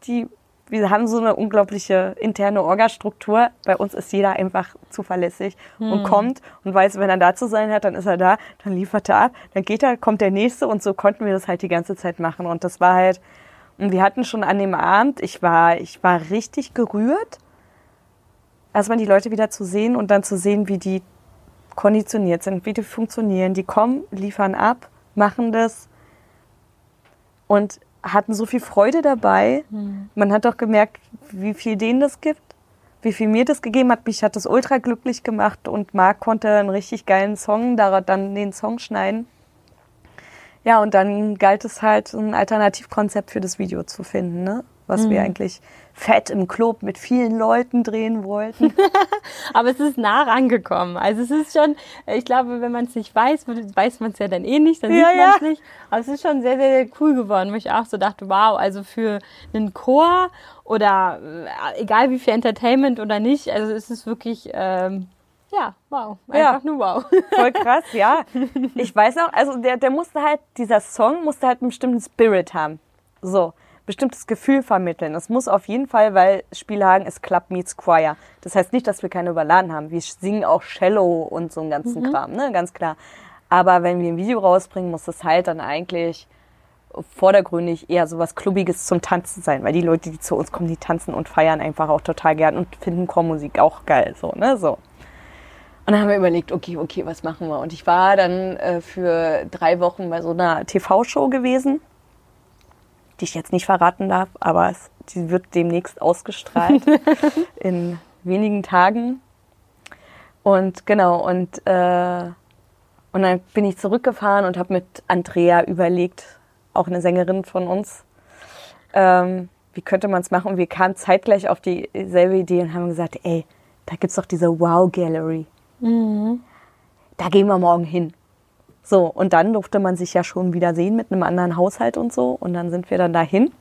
die wir haben so eine unglaubliche interne Orgastruktur. Bei uns ist jeder einfach zuverlässig hm. und kommt und weiß, wenn er da zu sein hat, dann ist er da, dann liefert er ab, dann geht er, kommt der nächste und so konnten wir das halt die ganze Zeit machen. Und das war halt, und wir hatten schon an dem Abend, ich war, ich war richtig gerührt, erstmal die Leute wieder zu sehen und dann zu sehen, wie die konditioniert sind, wie die funktionieren. Die kommen, liefern ab, machen das. Und hatten so viel Freude dabei. Mhm. Man hat auch gemerkt, wie viel denen das gibt, wie viel mir das gegeben hat. Mich hat das ultra glücklich gemacht und Marc konnte einen richtig geilen Song, daraus dann den Song schneiden. Ja, und dann galt es halt, ein Alternativkonzept für das Video zu finden, ne? was mhm. wir eigentlich fett im Club mit vielen Leuten drehen wollten. Aber es ist nah rangekommen. Also es ist schon, ich glaube, wenn man es nicht weiß, weiß man es ja dann eh nicht, dann ja, sieht man es ja. nicht. Aber es ist schon sehr, sehr cool geworden, wo ich auch so dachte, wow, also für einen Chor oder äh, egal wie viel Entertainment oder nicht, also es ist wirklich... Ähm, ja, wow. Einfach ja. nur wow. Voll krass, ja. Ich weiß noch, also der, der musste halt, dieser Song musste halt einen bestimmten Spirit haben. So bestimmtes Gefühl vermitteln. Es muss auf jeden Fall, weil Spielhagen ist Club Meets Choir. Das heißt nicht, dass wir keine überladen haben. Wir singen auch Cello und so einen ganzen mhm. Kram, ne? Ganz klar. Aber wenn wir ein Video rausbringen, muss es halt dann eigentlich vordergründig eher so was Klubbiges zum Tanzen sein, weil die Leute, die zu uns kommen, die tanzen und feiern einfach auch total gern und finden Chormusik auch geil, so, ne, so. Und dann haben wir überlegt, okay, okay, was machen wir? Und ich war dann äh, für drei Wochen bei so einer TV-Show gewesen die ich jetzt nicht verraten darf, aber es, die wird demnächst ausgestrahlt in wenigen Tagen. Und genau, und, äh, und dann bin ich zurückgefahren und habe mit Andrea überlegt, auch eine Sängerin von uns, ähm, wie könnte man es machen? Und wir kamen zeitgleich auf dieselbe Idee und haben gesagt, ey, da gibt's doch diese Wow Gallery. Mhm. Da gehen wir morgen hin. So, und dann durfte man sich ja schon wieder sehen mit einem anderen Haushalt und so. Und dann sind wir dann dahin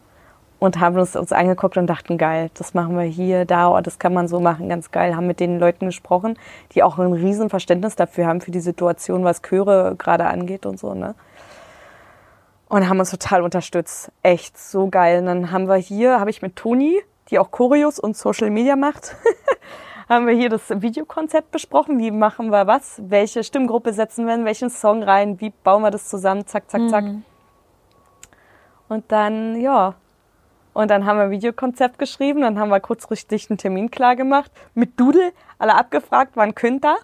und haben uns, uns angeguckt und dachten, geil, das machen wir hier, da, oh, das kann man so machen, ganz geil. Haben mit den Leuten gesprochen, die auch ein Riesenverständnis dafür haben, für die Situation, was Chöre gerade angeht und so, ne? Und haben uns total unterstützt. Echt so geil. Und dann haben wir hier, habe ich mit Toni, die auch Choreos und Social Media macht, haben wir hier das Videokonzept besprochen. Wie machen wir was? Welche Stimmgruppe setzen wir in welchen Song rein? Wie bauen wir das zusammen? Zack, zack, zack. Mhm. Und dann, ja. Und dann haben wir ein Videokonzept geschrieben. Dann haben wir kurzfristig einen Termin klar gemacht. Mit Doodle alle abgefragt, wann könnt ihr?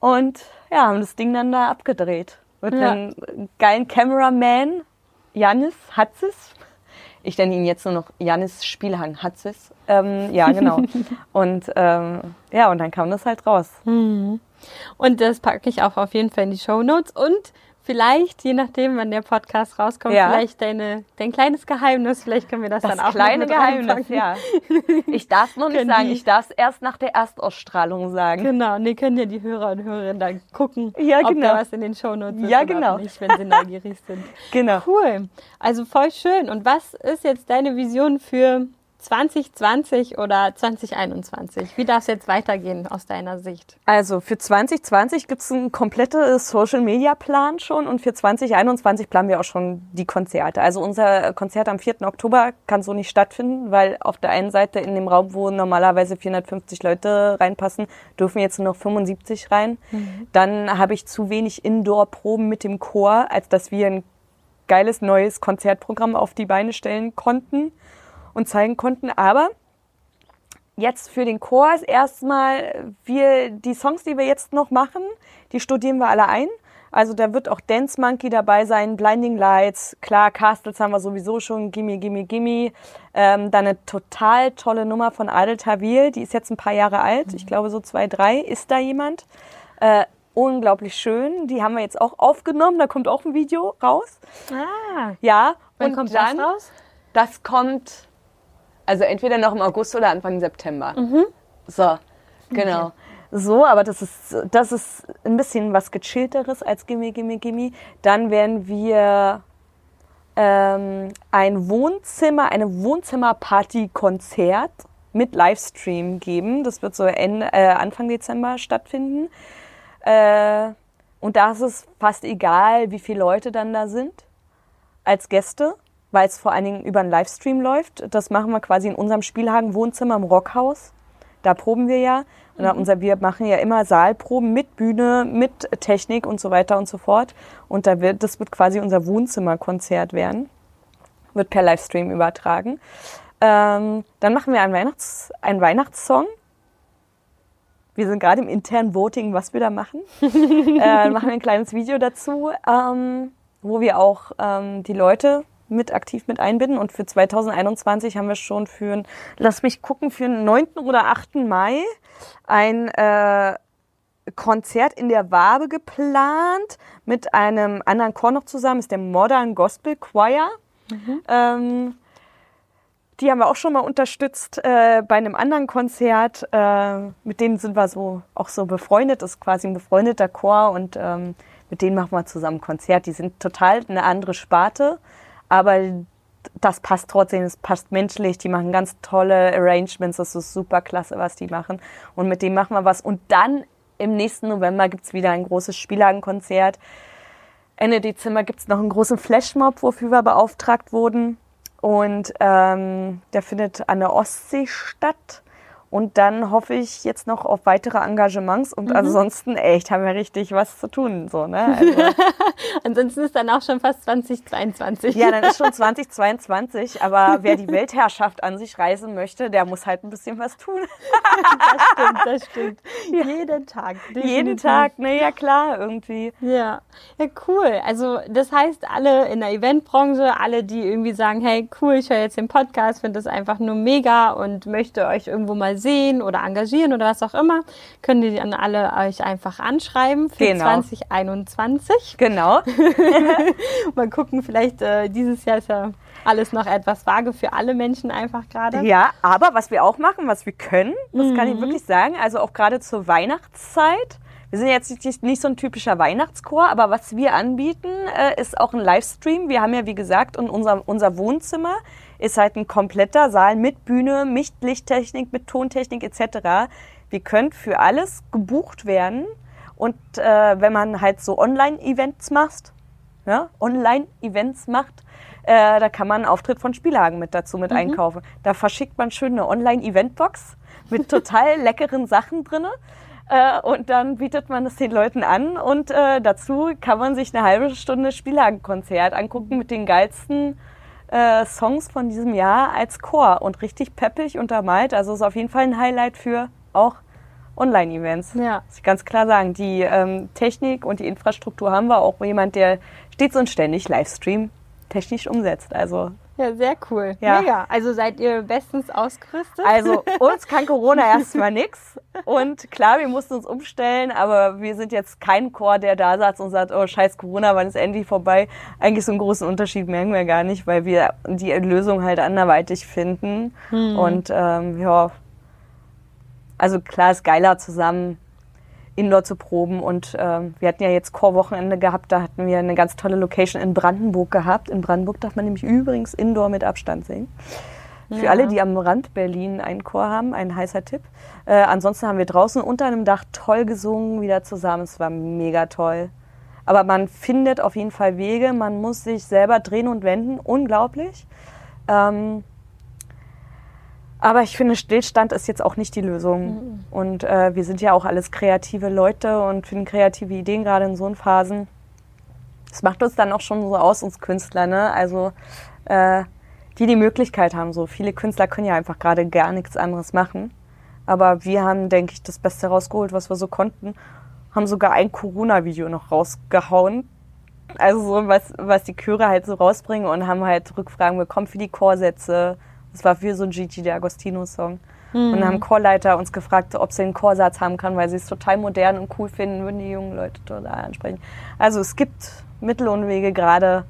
Und ja, haben das Ding dann da abgedreht. Mit ja. einem geilen Cameraman, Janis Hatzis, ich nenne ihn jetzt nur noch Janis Spielhang Hatzis. Ähm, ja, genau. und ähm, ja, und dann kam das halt raus. Mhm. Und das packe ich auch auf jeden Fall in die Show Notes und vielleicht, je nachdem, wann der Podcast rauskommt, ja. vielleicht deine, dein kleines Geheimnis, vielleicht können wir das, das dann auch kleine noch Geheimnis, ja. Ich darf es noch nicht sagen, ich darf es erst nach der Erstausstrahlung sagen. Genau, und nee, können ja die Hörer und Hörerinnen dann gucken, ja, genau. ob da was in den Shownotes ist ja, genau. nicht, wenn sie neugierig sind. Genau. Cool. Also voll schön. Und was ist jetzt deine Vision für 2020 oder 2021? Wie darf es jetzt weitergehen aus deiner Sicht? Also für 2020 gibt es einen kompletten Social-Media-Plan schon und für 2021 planen wir auch schon die Konzerte. Also unser Konzert am 4. Oktober kann so nicht stattfinden, weil auf der einen Seite in dem Raum, wo normalerweise 450 Leute reinpassen, dürfen jetzt nur noch 75 rein. Mhm. Dann habe ich zu wenig Indoor-Proben mit dem Chor, als dass wir ein geiles neues Konzertprogramm auf die Beine stellen konnten und zeigen konnten. Aber jetzt für den Chor ist erstmal, wir, die Songs, die wir jetzt noch machen, die studieren wir alle ein. Also da wird auch Dance Monkey dabei sein, Blinding Lights, klar, Castles haben wir sowieso schon, Gimme, Gimme, Gimme. Ähm, dann eine total tolle Nummer von Adel Tawil, die ist jetzt ein paar Jahre alt, ich glaube so zwei, drei, ist da jemand. Äh, unglaublich schön. Die haben wir jetzt auch aufgenommen. Da kommt auch ein Video raus. Ah, Ja. wann und kommt dann, das raus? Das kommt also entweder noch im August oder Anfang September. Mhm. So, genau. So, aber das ist, das ist ein bisschen was gechillteres als Gimme, Gimme, Gimme. Dann werden wir ähm, ein Wohnzimmer, eine Wohnzimmerparty-Konzert mit Livestream geben. Das wird so Ende, äh, Anfang Dezember stattfinden. Äh, und da ist es fast egal, wie viele Leute dann da sind als Gäste, weil es vor allen Dingen über einen Livestream läuft. Das machen wir quasi in unserem Spielhagen Wohnzimmer im Rockhaus. Da proben wir ja. Und da unser, wir machen ja immer Saalproben mit Bühne, mit Technik und so weiter und so fort. Und da wird, das wird quasi unser Wohnzimmerkonzert werden. Wird per Livestream übertragen. Ähm, dann machen wir einen, Weihnachts-, einen Weihnachtssong. Wir sind gerade im internen Voting, was wir da machen. äh, machen wir ein kleines Video dazu, ähm, wo wir auch ähm, die Leute mit aktiv mit einbinden. Und für 2021 haben wir schon für, ein- lass mich gucken, für den 9. oder 8. Mai ein äh, Konzert in der Wabe geplant mit einem anderen Chor noch zusammen, ist der Modern Gospel Choir. Ähm, die haben wir auch schon mal unterstützt äh, bei einem anderen Konzert. Äh, mit denen sind wir so auch so befreundet, das ist quasi ein befreundeter Chor und ähm, mit denen machen wir zusammen ein Konzert. Die sind total eine andere Sparte, aber das passt trotzdem, es passt menschlich. Die machen ganz tolle Arrangements, das ist super klasse, was die machen. Und mit denen machen wir was. Und dann im nächsten November gibt's wieder ein großes Spielhagenkonzert. Ende Dezember gibt's noch einen großen Flashmob, wofür wir beauftragt wurden. Und ähm, der findet an der Ostsee statt. Und dann hoffe ich jetzt noch auf weitere Engagements. Und ansonsten, echt, haben wir richtig was zu tun. So, ne? also, Ansonsten ist dann auch schon fast 2022. ja, dann ist schon 2022. Aber wer die Weltherrschaft an sich reisen möchte, der muss halt ein bisschen was tun. das stimmt, das stimmt. Jeden Tag. Jeden definitiv. Tag, ne, ja klar, irgendwie. Ja. ja, cool. Also das heißt, alle in der Eventbranche, alle, die irgendwie sagen, hey, cool, ich höre jetzt den Podcast, finde das einfach nur mega und möchte euch irgendwo mal sehen oder engagieren oder was auch immer, könnt ihr dann alle euch einfach anschreiben für Genau. 2021. Genau. Mal gucken, vielleicht äh, dieses Jahr ist ja alles noch etwas vage für alle Menschen einfach gerade. Ja, aber was wir auch machen, was wir können, das kann Mhm. ich wirklich sagen, also auch gerade zur Weihnachtszeit. Wir sind jetzt nicht, nicht so ein typischer Weihnachtschor, aber was wir anbieten, äh, ist auch ein Livestream. Wir haben ja, wie gesagt, und unser, unser Wohnzimmer ist halt ein kompletter Saal mit Bühne, mit Lichttechnik, mit Tontechnik etc. Wir könnt für alles gebucht werden. Und äh, wenn man halt so Online-Events macht, ja, Online-Events macht, äh, da kann man einen Auftritt von Spielhagen mit dazu mit einkaufen. Da verschickt man schön eine Online-Event-Box mit total leckeren Sachen drinne. Äh, und dann bietet man es den Leuten an und äh, dazu kann man sich eine halbe Stunde Spielhagen-Konzert angucken mit den geilsten äh, Songs von diesem Jahr als Chor und richtig peppig untermalt. Also ist auf jeden Fall ein Highlight für auch Online-Events. Ja. Muss ich ganz klar sagen. Die ähm, Technik und die Infrastruktur haben wir auch jemand, der stets und ständig Livestream technisch umsetzt. Also, Ja, sehr cool. Ja. Mega. Also seid ihr bestens ausgerüstet? also uns kann Corona erstmal nix. Und klar, wir mussten uns umstellen, aber wir sind jetzt kein Chor, der da saß und sagt, oh scheiß Corona, wann ist endlich vorbei? Eigentlich so einen großen Unterschied merken wir gar nicht, weil wir die Lösung halt anderweitig finden. Und ähm, ja, also klar ist geiler zusammen Indoor zu proben und ähm, wir hatten ja jetzt Chorwochenende gehabt, da hatten wir eine ganz tolle Location in Brandenburg gehabt. In Brandenburg darf man nämlich übrigens Indoor mit Abstand singen. Für Ja. alle, die am Rand Berlin einen Chor haben, ein heißer Tipp. Äh, ansonsten haben wir draußen unter einem Dach toll gesungen, wieder zusammen. Es war mega toll. Aber man findet auf jeden Fall Wege, man muss sich selber drehen und wenden. Unglaublich. Ähm, aber ich finde, Stillstand ist jetzt auch nicht die Lösung. Und äh, wir sind ja auch alles kreative Leute und finden kreative Ideen gerade in so einen Phasen. Das macht uns dann auch schon so aus, uns Künstler, ne? Also äh, die die Möglichkeit haben. So viele Künstler können ja einfach gerade gar nichts anderes machen. Aber wir haben, denke ich, das Beste rausgeholt, was wir so konnten. Haben sogar ein Corona-Video noch rausgehauen. Also so, was, was die Chöre halt so rausbringen und haben halt Rückfragen bekommen für die Chorsätze. Das war für so ein Gigi D'Agostino-Song. Mhm. Und haben Chorleiter uns gefragt, ob sie einen Chorsatz haben kann, weil sie es total modern und cool finden, würden die jungen Leute total ansprechen. Also es gibt Mittel und Wege gerade,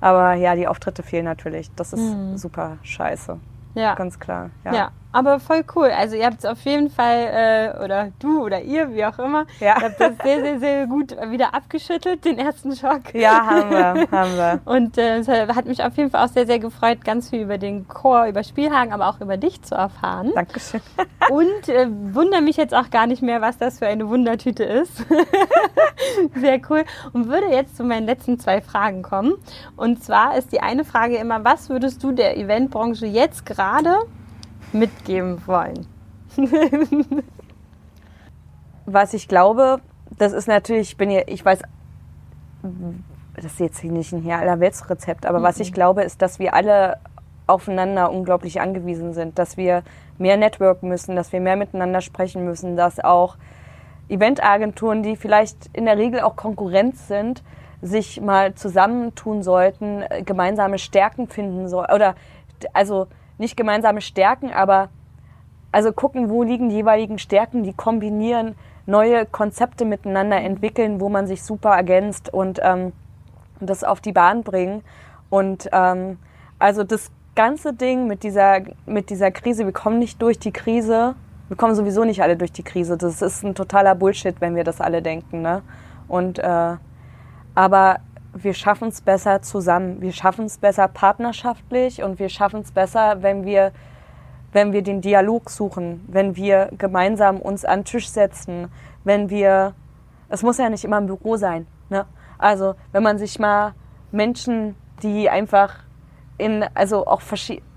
aber ja, die Auftritte fehlen natürlich. Das ist mhm. super scheiße. Ja. Ganz klar. Ja. ja. Aber voll cool. Also ihr habt es auf jeden Fall, äh, oder du oder ihr, wie auch immer, ja. habt das sehr, sehr, sehr gut wieder abgeschüttelt, den ersten Schock. Ja, haben wir, haben wir. Und äh, es hat mich auf jeden Fall auch sehr, sehr gefreut, ganz viel über den Chor, über Spielhagen, aber auch über dich zu erfahren. Dankeschön. Und äh, wundere mich jetzt auch gar nicht mehr, was das für eine Wundertüte ist. sehr cool. Und würde jetzt zu meinen letzten zwei Fragen kommen. Und zwar ist die eine Frage immer, was würdest du der Eventbranche jetzt gerade gerade mitgeben wollen? Was ich glaube, das ist natürlich, ich bin ja, ich weiß, das ist jetzt nicht ein hier allerweltsrezept, aber mhm. was ich glaube, ist, dass wir alle aufeinander unglaublich angewiesen sind, dass wir mehr networken müssen, dass wir mehr miteinander sprechen müssen, dass auch Eventagenturen, die vielleicht in der Regel auch Konkurrenz sind, sich mal zusammentun sollten, gemeinsame Stärken finden sollten oder also nicht gemeinsame Stärken, aber also gucken, wo liegen die jeweiligen Stärken, die kombinieren, neue Konzepte miteinander entwickeln, wo man sich super ergänzt und ähm, das auf die Bahn bringen. Und ähm, also das ganze Ding mit dieser, mit dieser Krise, wir kommen nicht durch die Krise, wir kommen sowieso nicht alle durch die Krise. Das ist ein totaler Bullshit, wenn wir das alle denken. Ne? Und äh, aber wir schaffen es besser zusammen. Wir schaffen es besser partnerschaftlich und wir schaffen es besser, wenn wir, wenn wir den Dialog suchen, wenn wir gemeinsam uns an den Tisch setzen, wenn wir, es muss ja nicht immer im Büro sein. Ne? Also wenn man sich mal Menschen, die einfach in, also auch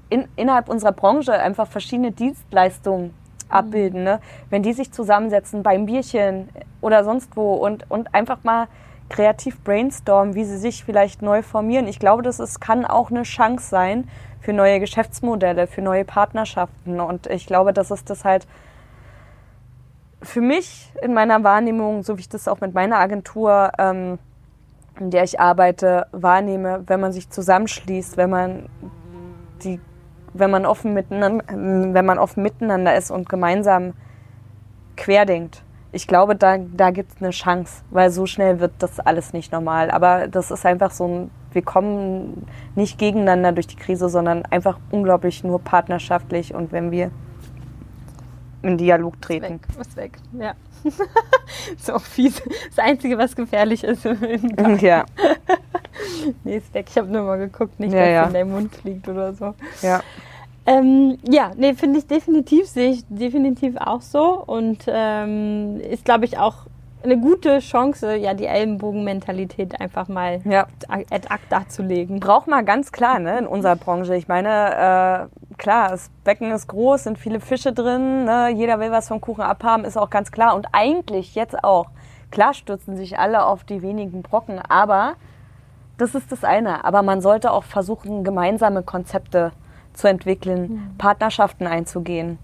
in, innerhalb unserer Branche einfach verschiedene Dienstleistungen mhm. abbilden, ne? wenn die sich zusammensetzen beim Bierchen oder sonst wo und, und einfach mal kreativ brainstormen, wie sie sich vielleicht neu formieren. Ich glaube, das ist, kann auch eine Chance sein für neue Geschäftsmodelle, für neue Partnerschaften. Und ich glaube, dass es das halt für mich in meiner Wahrnehmung, so wie ich das auch mit meiner Agentur, ähm, in der ich arbeite, wahrnehme, wenn man sich zusammenschließt, wenn man die, wenn man offen miteinander, wenn man offen miteinander ist und gemeinsam querdenkt ich glaube, da, da gibt es eine Chance, weil so schnell wird das alles nicht normal. Aber das ist einfach so ein, wir kommen nicht gegeneinander durch die Krise, sondern einfach unglaublich nur partnerschaftlich und wenn wir in Dialog treten. Ist weg, ist weg, ja. ist auch fies. Das Einzige, was gefährlich ist. ja. nee, ist weg. Ich habe nur mal geguckt, nicht, ja, dass ja. in deinem Mund fliegt oder so. Ja. Ähm, ja, nee, finde ich definitiv, sehe ich definitiv auch so und ähm, ist, glaube ich, auch eine gute Chance, ja, die Ellenbogenmentalität einfach mal ja. ad acta zu legen. Braucht man ganz klar, ne, in unserer Branche. Ich meine, äh, klar, das Becken ist groß, sind viele Fische drin, ne, jeder will was vom Kuchen abhaben, ist auch ganz klar. Und eigentlich jetzt auch. Klar stürzen sich alle auf die wenigen Brocken, aber das ist das eine. Aber man sollte auch versuchen, gemeinsame Konzepte zu zu entwickeln, mhm. Partnerschaften einzugehen.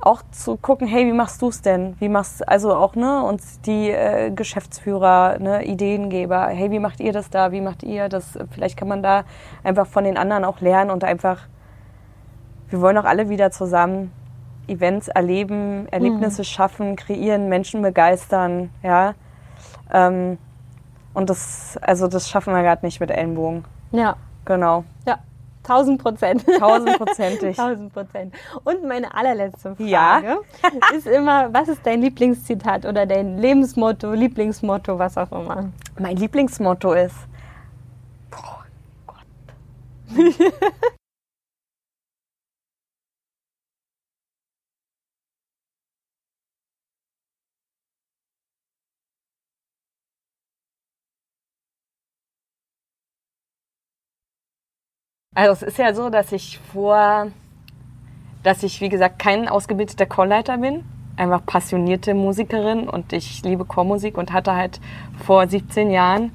Auch zu gucken, hey, wie machst du es denn? Wie machst also auch ne uns die äh, Geschäftsführer, ne, Ideengeber, hey, wie macht ihr das da? Wie macht ihr das? Vielleicht kann man da einfach von den anderen auch lernen und einfach wir wollen auch alle wieder zusammen Events erleben, Erlebnisse mhm. schaffen, kreieren, Menschen begeistern, ja. Ähm, und das, also das schaffen wir gerade nicht mit Ellenbogen. Ja. Genau. Ja. Tausend Prozent. Tausendprozentig. Tausend Prozent. Und meine allerletzte Frage ja? ist immer, was ist dein Lieblingszitat oder dein Lebensmotto, Lieblingsmotto, was auch immer? Mein Lieblingsmotto ist, boah, Gott. Also es ist ja so, dass ich vor, dass ich wie gesagt kein ausgebildeter Chorleiter bin, einfach passionierte Musikerin und ich liebe Chormusik und hatte halt vor 17 Jahren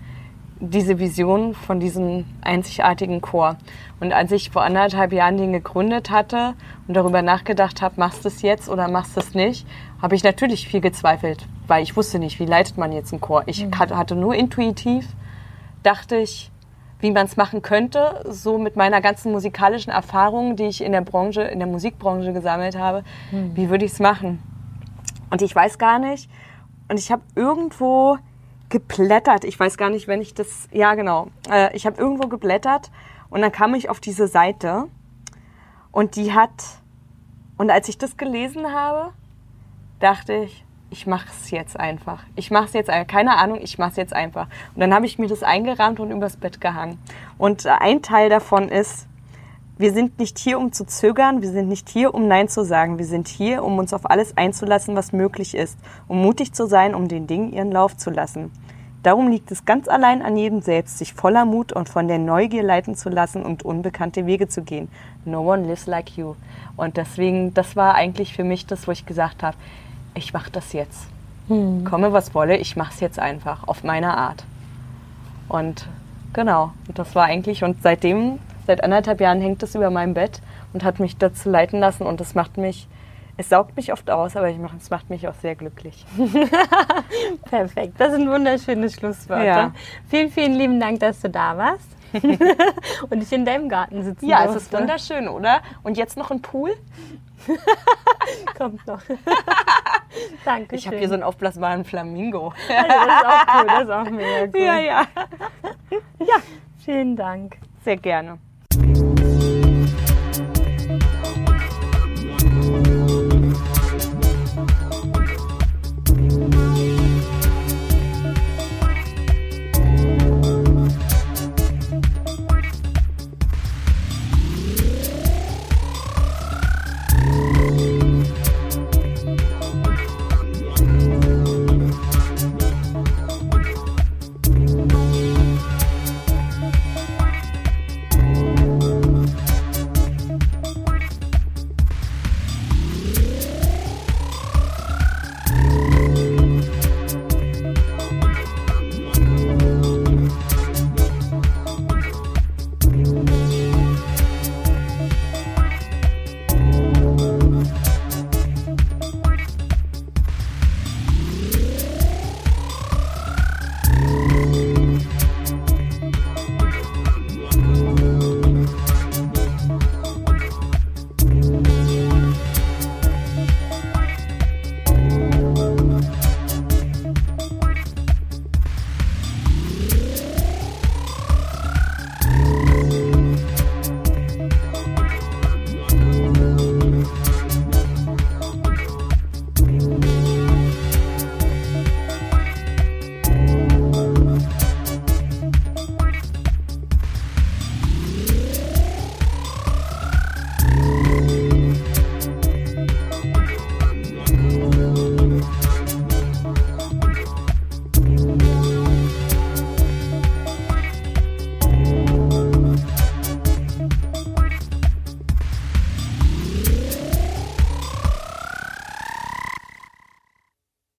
diese Vision von diesem einzigartigen Chor. Und als ich vor anderthalb Jahren den gegründet hatte und darüber nachgedacht habe, machst du es jetzt oder machst du es nicht, habe ich natürlich viel gezweifelt, weil ich wusste nicht, wie leitet man jetzt einen Chor. Ich mhm. hatte nur intuitiv, dachte ich, wie man es machen könnte, so mit meiner ganzen musikalischen Erfahrung, die ich in der Branche, in der Musikbranche gesammelt habe. Hm. Wie würde ich es machen? Und ich weiß gar nicht. Und ich habe irgendwo geblättert. Ich weiß gar nicht, wenn ich das. Ja, genau. Äh, ich habe irgendwo geblättert und dann kam ich auf diese Seite und die hat. Und als ich das gelesen habe, dachte ich, ich mache es jetzt einfach. Ich mache es jetzt. Keine Ahnung, ich mache es jetzt einfach. Und dann habe ich mir das eingerahmt und übers Bett gehangen. Und ein Teil davon ist, wir sind nicht hier, um zu zögern, wir sind nicht hier, um Nein zu sagen. Wir sind hier, um uns auf alles einzulassen, was möglich ist, um mutig zu sein, um den Dingen ihren Lauf zu lassen. Darum liegt es ganz allein an jedem selbst, sich voller Mut und von der Neugier leiten zu lassen und unbekannte Wege zu gehen. No one lives like you. Und deswegen, das war eigentlich für mich das, wo ich gesagt habe, ich mache das jetzt. Hm. Komme, was wolle, ich mache es jetzt einfach auf meine Art. Und genau, das war eigentlich, und seitdem, seit anderthalb Jahren hängt das über meinem Bett und hat mich dazu leiten lassen und das macht mich es saugt mich oft aus, aber es macht mich auch sehr glücklich. Perfekt, das sind wunderschöne Schlussworte. Ja. Vielen, vielen lieben Dank, dass du da warst. und ich in deinem Garten sitzen Ja, durfte. es ist wunderschön, oder? Und jetzt noch ein Pool? Kommt noch. Danke. Ich habe hier so einen aufblasbaren Flamingo. Also das ist auch cool, das ist auch mega cool. Ja, ja. Ja, vielen Dank. Sehr gerne.